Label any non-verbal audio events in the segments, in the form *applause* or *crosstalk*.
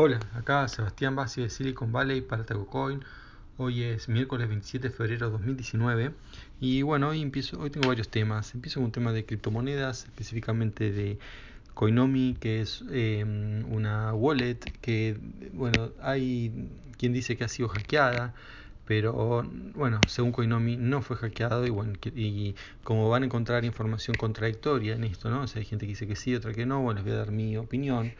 Hola, acá Sebastián Bassi de Silicon Valley para TagoCoin. Hoy es miércoles 27 de febrero de 2019 y bueno, hoy empiezo, hoy tengo varios temas. Empiezo con un tema de criptomonedas, específicamente de Coinomi, que es em, una wallet que, bueno, hay quien dice que ha sido hackeada, pero bueno, según Coinomi no fue hackeado y bueno, y como van a encontrar información contradictoria en esto, ¿no? O sea, hay gente que dice que sí, otra que no, bueno, les voy a dar mi opinión.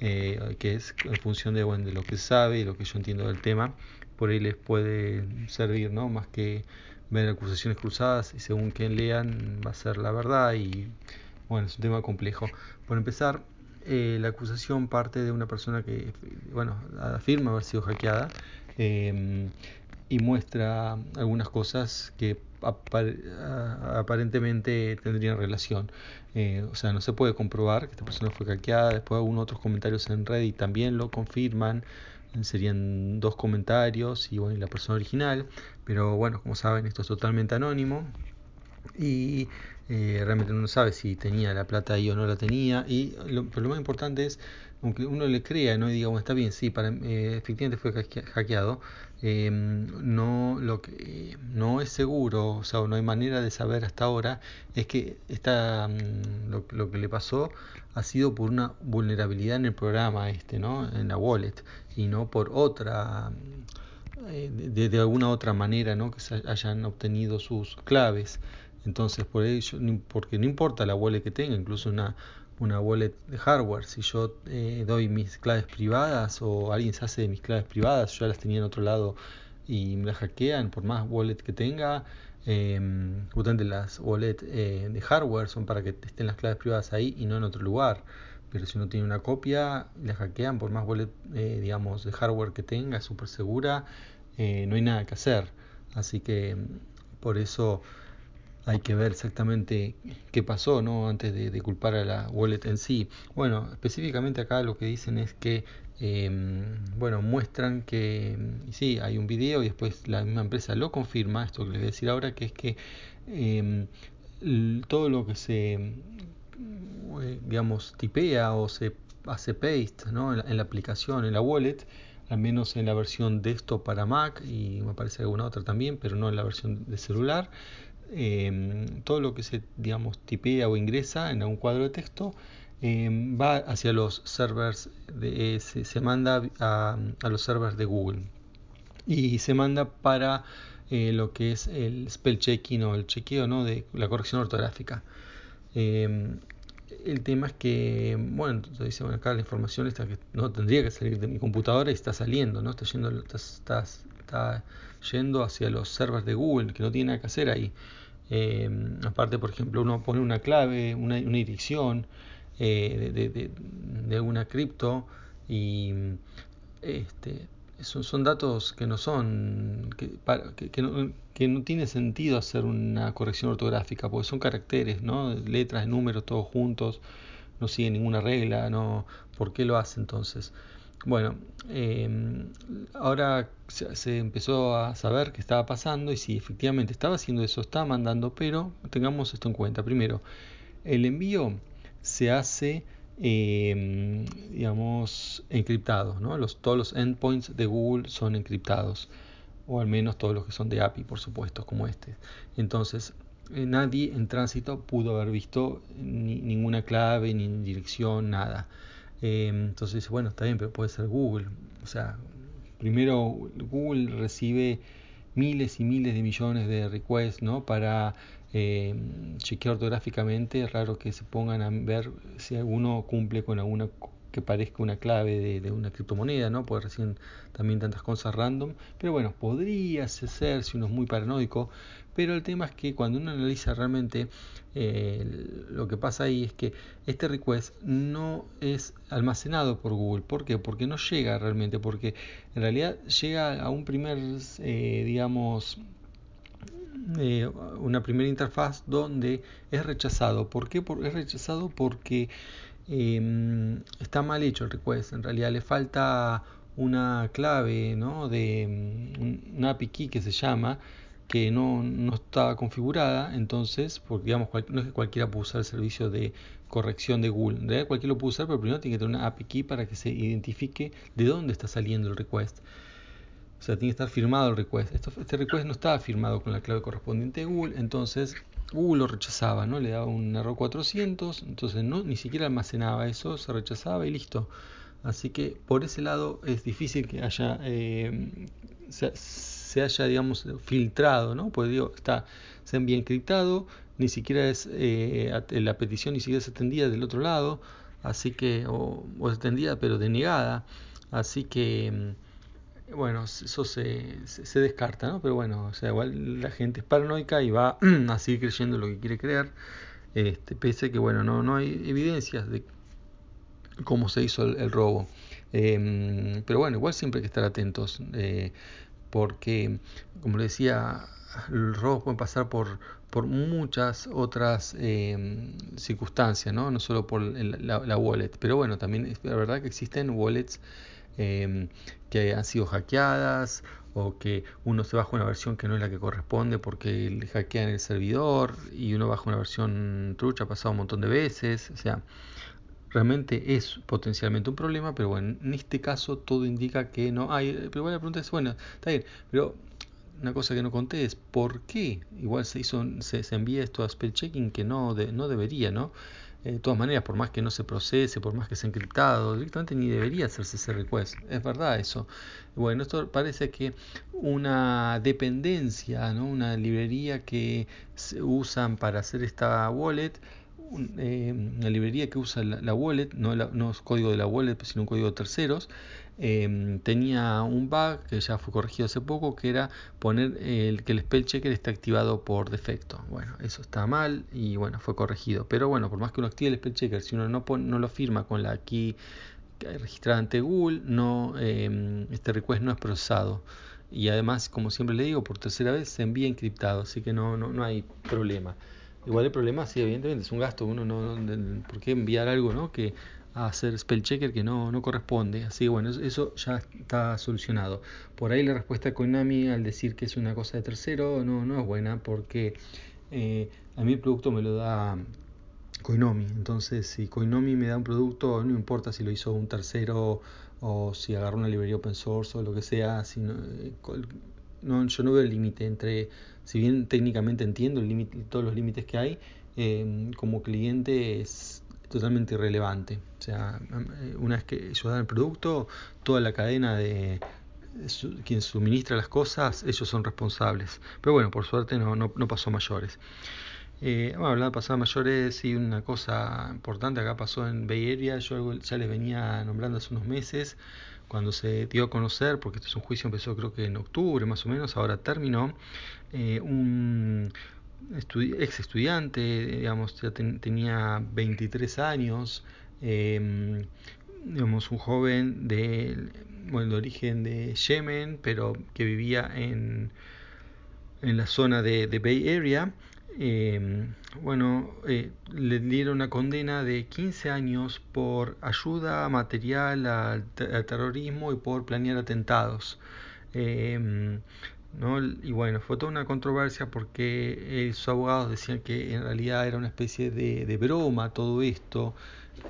Eh, que es en función de, bueno, de lo que sabe y lo que yo entiendo del tema, por ahí les puede servir, ¿no? Más que ver acusaciones cruzadas y según quien lean va a ser la verdad y bueno, es un tema complejo. Por empezar, eh, la acusación parte de una persona que, bueno, afirma haber sido hackeada eh, y muestra algunas cosas que aparentemente tendrían relación. Eh, o sea, no se puede comprobar que esta persona fue hackeada. Después algunos otros comentarios en Reddit también lo confirman. Serían dos comentarios y bueno, la persona original. Pero bueno, como saben, esto es totalmente anónimo. Y eh, realmente no sabe si tenía la plata ahí o no la tenía. Y lo, pero lo más importante es, aunque uno le crea ¿no? y diga, bueno, está bien, sí, para, eh, efectivamente fue hackeado, eh, no, lo que no es seguro, o sea, no hay manera de saber hasta ahora, es que esta, mm, lo, lo, que le pasó ha sido por una vulnerabilidad en el programa este, ¿no? en la wallet, y no por otra, eh, de, de, alguna otra manera, ¿no? que se hayan obtenido sus claves. Entonces, por ello, porque no importa la wallet que tenga, incluso una, una wallet de hardware, si yo eh, doy mis claves privadas o alguien se hace de mis claves privadas, yo ya las tenía en otro lado y me las hackean, por más wallet que tenga, eh, justamente las wallet eh, de hardware son para que estén las claves privadas ahí y no en otro lugar. Pero si uno tiene una copia, la hackean, por más wallet, eh, digamos, de hardware que tenga, es súper segura, eh, no hay nada que hacer. Así que por eso hay que ver exactamente qué pasó, ¿no? Antes de, de, culpar a la wallet en sí. Bueno, específicamente acá lo que dicen es que, eh, bueno, muestran que, sí, hay un video y después la misma empresa lo confirma, esto que les voy a decir ahora, que es que eh, todo lo que se, digamos, tipea o se hace paste, ¿no? En la, en la aplicación, en la wallet, al menos en la versión desktop para Mac y me parece alguna otra también, pero no en la versión de celular eh, todo lo que se digamos tipea o ingresa en algún cuadro de texto eh, va hacia los servers de, eh, se, manda a, a, los servers de Google y se manda para eh, lo que es el spell checking o el chequeo ¿no? de la corrección ortográfica em, el tema es que, bueno, entonces dice, bueno, acá la información está que no tendría que salir de mi computadora y está saliendo, ¿no? Está yendo, está, está, está yendo hacia los servers de Google, que no tiene nada que hacer ahí. Eh, aparte, por ejemplo, uno pone una clave, una, una dirección eh, de, de, una cripto y este, son, son, datos que no son, que, para, que, no, que, no, tiene sentido hacer una corrección ortográfica, porque son caracteres, ¿no? letras, números, todos juntos, no sigue ninguna regla, ¿no? ¿por qué lo hace entonces? Bueno, eh, ahora se, empezó a saber qué estaba pasando y si efectivamente estaba haciendo eso, estaba mandando, pero tengamos esto en cuenta. Primero, el envío se hace, eh, digamos, encriptado, ¿no? Todos los endpoints de Google son encriptados, o al menos todos los que son de API, por supuesto, como este. Entonces, eh, nadie en tránsito pudo haber visto ni, ninguna clave, ni dirección, nada. Eh, entonces, bueno, está bien, pero puede ser Google. O sea, primero Google recibe miles y miles de millones de requests ¿no? para eh, chequear ortográficamente. Es raro que se pongan a ver si alguno cumple con alguna que parezca una clave de, una criptomoneda, ¿no? Porque recién también tantas cosas random. Pero bueno, podría ser si uno es muy paranoico. Pero el tema es que cuando uno analiza realmente eh, lo que pasa ahí es que este request no es almacenado por Google. ¿Por qué? Porque no llega realmente. Porque en realidad llega a un primer, eh, digamos, eh, una primera interfaz donde es rechazado. ¿Por qué? Porque es rechazado porque eh, está mal hecho el request. En realidad le falta una clave ¿no? de un API key que se llama que no, no estaba configurada, entonces, porque digamos, no es que cualquiera puede usar el servicio de corrección de Google, en realidad cualquiera lo puede usar, pero primero tiene que tener una API key para que se identifique de dónde está saliendo el request. O sea, tiene que estar firmado el request. este request no estaba firmado con la clave correspondiente de Google, entonces Google lo rechazaba, ¿no? Le daba un error 400, entonces no, ni siquiera almacenaba eso, se rechazaba y listo. Así que por ese lado es difícil que haya eh, se, haya digamos filtrado, ¿no? Pues digo, está se envía encriptado, ni siquiera es eh, la petición ni siquiera es atendida del otro lado, así que o, o es atendida pero denegada, así que mm, bueno, eso se, se, descarta, ¿no? Pero bueno, o sea, igual la gente es paranoica y va *clears throat* a seguir creyendo lo que quiere creer, este, pese a que, bueno, no, no hay evidencias de cómo se hizo el, robo. Em, pero bueno, igual siempre hay que estar atentos, eh, porque, como le decía, los robos pueden pasar por, por muchas otras em, circunstancias, ¿no? no solo por la, la, wallet. Pero bueno, también la verdad que existen wallets em, que han sido hackeadas o que uno se baja una versión que no es la que corresponde porque le hackean el servidor y uno baja una versión trucha, ha pasado un montón de veces. O sea, realmente es potencialmente un problema, pero bueno, en este caso todo indica que no hay. Pero bueno, la pregunta es, bueno, está bien, pero una cosa que no conté es por qué igual se hizo se, envía esto a spell checking que no no debería, ¿no? De todas maneras, por más que no se procese, por más que sea encriptado, directamente ni debería hacerse ese request. Es verdad eso. Bueno, esto parece que una dependencia, ¿no? una librería que se usan para hacer esta wallet eh, una librería que usa la, wallet, no, no, es código de la wallet, sino un código de terceros, em, tenía un bug que ya fue corregido hace poco, que era poner el, que el spell checker está activado por defecto. Bueno, eso está mal y bueno, fue corregido. Pero bueno, por más que uno active el spell checker, si uno no, no lo firma con la key registrada ante Google, no, em, este request no es procesado. Y además, como siempre le digo, por tercera vez se envía encriptado, así que no, no, no hay problema. Igual el problema, sí, evidentemente es un gasto. Uno no, ¿por qué enviar algo, no? Que a hacer spell checker que no, no corresponde. Así que bueno, eso, ya está solucionado. Por ahí la respuesta de Konami al decir que es una cosa de tercero no, no es buena porque eh, a mí el producto me lo da Koinomi. Entonces, si Koinomi me da un producto, no importa si lo hizo un tercero o si agarró una librería open source o lo que sea, sino, eh, no, yo no veo el límite entre, si bien técnicamente entiendo el límite, todos los límites que hay, eh, como cliente es totalmente irrelevante. O sea, eh, una vez que ellos dan el producto, toda la cadena de quien suministra las cosas, ellos son responsables. Pero bueno, por suerte no, no, no pasó mayores. Eh, hablando de pasar mayores, y una cosa importante acá pasó en Bay Area, yo ya les venía nombrando hace unos meses, cuando se dio a conocer, porque este es un juicio empezó creo que en octubre más o menos, ahora terminó, eh, un ex estudiante, digamos, ya tenía 23 años, em, digamos, un joven de, bueno, de origen de Yemen, pero que vivía en, en la zona de, de Bay Area, eh, bueno, eh, le dieron una condena de 15 años por ayuda material al, terrorismo y por planear atentados. Eh, ¿no? Y bueno, fue toda una controversia porque sus abogados decían que en realidad era una especie de, broma todo esto.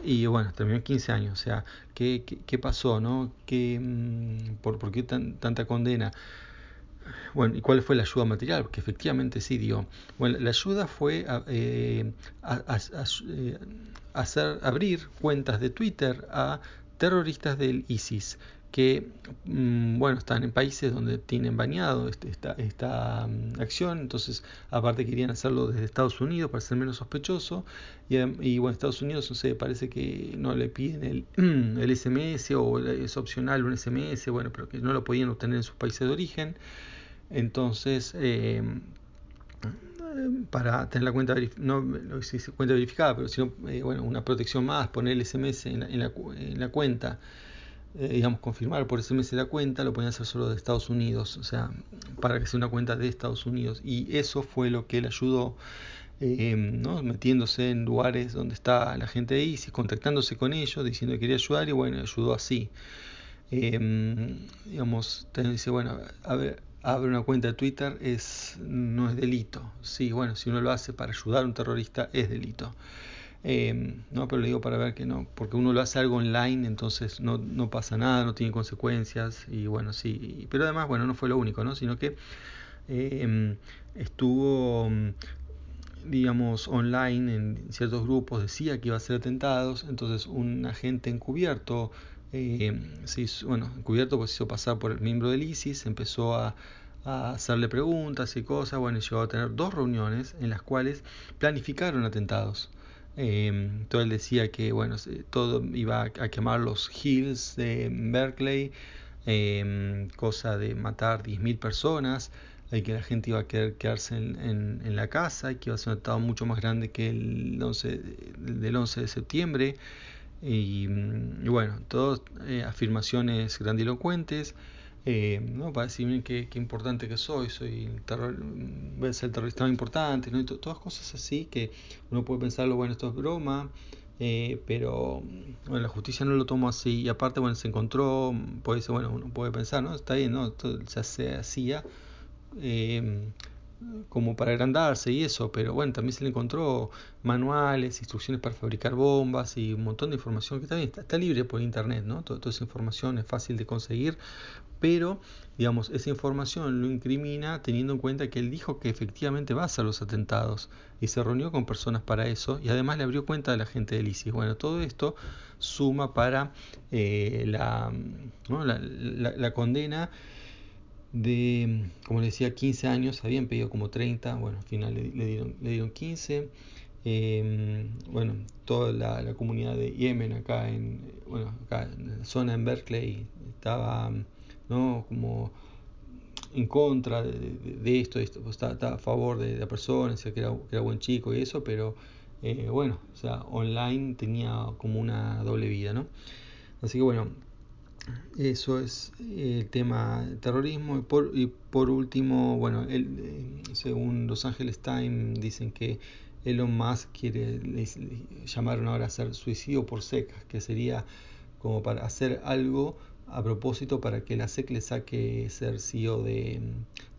Y bueno, terminó en 15 años. O sea, ¿qué, qué, qué pasó? ¿no? ¿Qué, mm, por, ¿Por qué tan, tanta condena? Bueno, ¿y cuál fue la ayuda material? Porque efectivamente sí dio. Bueno, la ayuda fue eh, eh, hacer abrir cuentas de Twitter a terroristas del ISIS que mm, bueno están en países donde tienen bañado este, esta, esta mm, acción entonces aparte querían hacerlo desde Estados Unidos para ser menos sospechoso y, y bueno Estados Unidos no parece que no le piden el, *clears throat* el SMS o es opcional un SMS bueno pero que no lo podían obtener en sus países de origen. Entonces, eh, para tener la cuenta, no cuenta verificada, pero sino eh, bueno, una protección más, poner el SMS en la, en la, cuenta, eh, digamos, confirmar por SMS la cuenta, lo podían hacer solo de Estados Unidos, o sea, para que sea una cuenta de Estados Unidos. Y eso fue lo que él ayudó. ¿no? metiéndose en lugares donde está la gente de ISIS, contactándose con ellos, diciendo que quería ayudar y bueno, ayudó así. digamos, dice, bueno, abre una cuenta de Twitter es, no es delito. Sí, bueno, si uno lo hace para ayudar a un terrorista es delito. Eh, no, pero le digo para ver que no, porque uno lo hace algo online, entonces no, no pasa nada, no tiene consecuencias y bueno, sí, pero además, bueno, no fue lo único, ¿no? Sino que eh, estuvo, digamos, online en ciertos grupos, decía que iba a ser atentados, entonces un agente encubierto, eh, se hizo, bueno, encubierto pues se hizo pasar por el miembro del ISIS, empezó a, a hacerle preguntas y cosas, bueno, y llegó a tener dos reuniones en las cuales planificaron atentados. Eh, entonces él decía que bueno, todo iba a quemar los hills de Berkeley, eh, cosa de matar 10.000 personas, y que la gente iba a quedarse en, la casa, y que iba a ser un atentado mucho más grande que el 11, del 11 de septiembre. Y, y bueno, todas eh, afirmaciones grandilocuentes. Eh, ¿no? para decirme qué, qué, importante que soy, soy terror, voy a ser terrorista más importante, ¿no? y todas cosas así que uno puede pensarlo, bueno, esto es broma, eh, pero bueno, la justicia no lo tomó así, y aparte, bueno, se encontró, puede ser, bueno, uno puede pensar, ¿no? Está bien, ¿no? Esto ya se hacía eh, como para agrandarse y eso, pero bueno, también se le encontró manuales, instrucciones para fabricar bombas y un montón de información que también está, está libre por internet, ¿no? Toda, toda esa información es fácil de conseguir, pero digamos, esa información lo incrimina teniendo en cuenta que él dijo que efectivamente va a hacer los atentados y se reunió con personas para eso y además le abrió cuenta a la gente del ISIS. Bueno, todo esto suma para eh, la, la, condena de, como les decía, 15 años, habían pedido como 30, bueno, al final le, dieron, le dieron 15. Eh, bueno, toda la, la, comunidad de Yemen acá en, bueno, acá en la zona en Berkeley estaba ¿no? como en contra de, de, de esto, esto pues está, a favor de la persona, que era, que era buen chico y eso, pero eh, bueno, o sea, online tenía como una doble vida, ¿no? Así que bueno, eso es el tema terrorismo. Y por, y por último, bueno, él, según Los Angeles Times, dicen que Elon Musk quiere, les llamaron ahora a hacer suicidio por secas, que sería como para hacer algo a propósito para que la SEC le saque ser CEO de,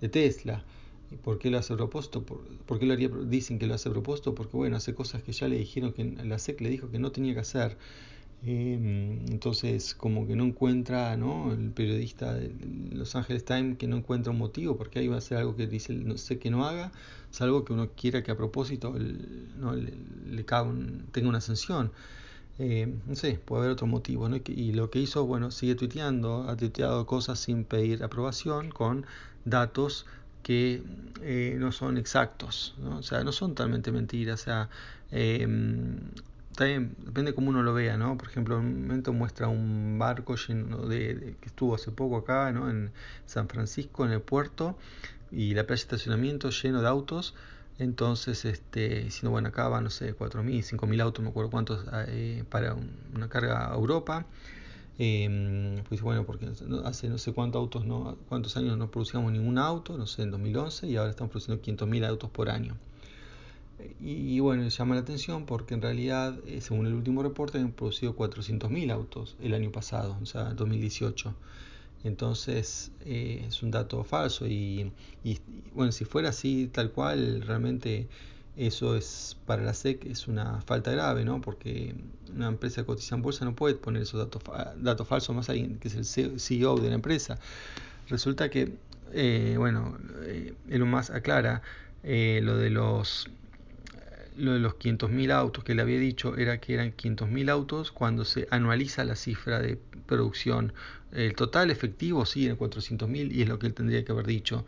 de Tesla. ¿Y por qué lo hace a propósito? ¿Por, por qué lo haría? Dicen que lo hace a propósito porque, bueno, hace cosas que ya le dijeron que la SEC le dijo que no tenía que hacer. Eh, entonces, como que no encuentra, ¿no? El periodista de Los Angeles Times que no encuentra un motivo porque ahí va a ser algo que dice no sé que no haga, salvo que uno quiera que a propósito el, ¿no? le, le un, tenga una sanción. Eh, no sé, puede haber otro motivo, ¿no? Y lo que hizo, bueno, sigue tuiteando, ha tuiteado cosas sin pedir aprobación, con datos que eh, no son exactos, ¿no? o sea, no son totalmente mentiras, o sea, eh, también depende cómo uno lo vea, ¿no? Por ejemplo, en un momento muestra un barco lleno de, que estuvo hace poco acá, ¿no? En San Francisco, en el puerto, y la playa de estacionamiento lleno de autos, entonces, este, diciendo, bueno, acá van, no sé, 4.000, 5.000 autos, no me acuerdo cuántos, eh, para un, una carga a Europa. Eh, pues bueno, porque hace no sé cuántos autos, no, cuántos años no producíamos ningún auto, no sé, en 2011, y ahora estamos produciendo 500.000 autos por año. Y, bueno, llama la atención porque en realidad, eh, según el último reporte, han producido 400.000 autos el año pasado, o sea, 2018. Entonces eh, es un dato falso y, y, bueno, si fuera así tal cual, realmente eso es para la SEC es una falta grave, ¿no? Porque una empresa cotizada en bolsa no puede poner esos datos, datos falsos más alguien que es el CEO de la empresa. Resulta que, eh, bueno, eh, Elon Musk aclara eh, lo de los lo de los 500.000 autos que le había dicho era que eran 500.000 autos cuando se anualiza la cifra de producción. El total efectivo sí era 400.000 y es lo que él tendría que haber dicho.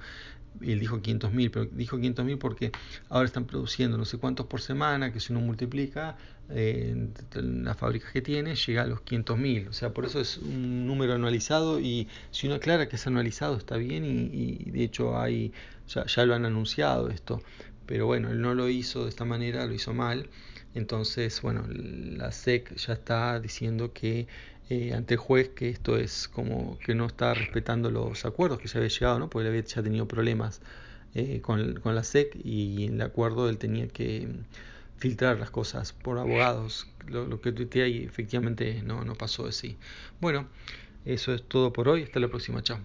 Él dijo 500.000, pero dijo 500.000 porque ahora están produciendo no sé cuántos por semana, que si uno multiplica eh, las fábricas que tiene, llega a los 500.000. O sea, por eso es un número anualizado y si uno aclara que es anualizado está bien y, y de hecho hay, ya, ya lo han anunciado esto pero bueno, él no lo hizo de esta manera, lo hizo mal. Entonces, bueno, la SEC ya está diciendo que eh, ante el juez que esto es como que no está respetando los acuerdos que se había llegado, ¿no? porque él había ya tenido problemas eh, con, con, la SEC y en el acuerdo él tenía que filtrar las cosas por abogados, lo, que tuiteé y efectivamente no, no pasó así. Bueno, eso es todo por hoy, hasta la próxima, chao.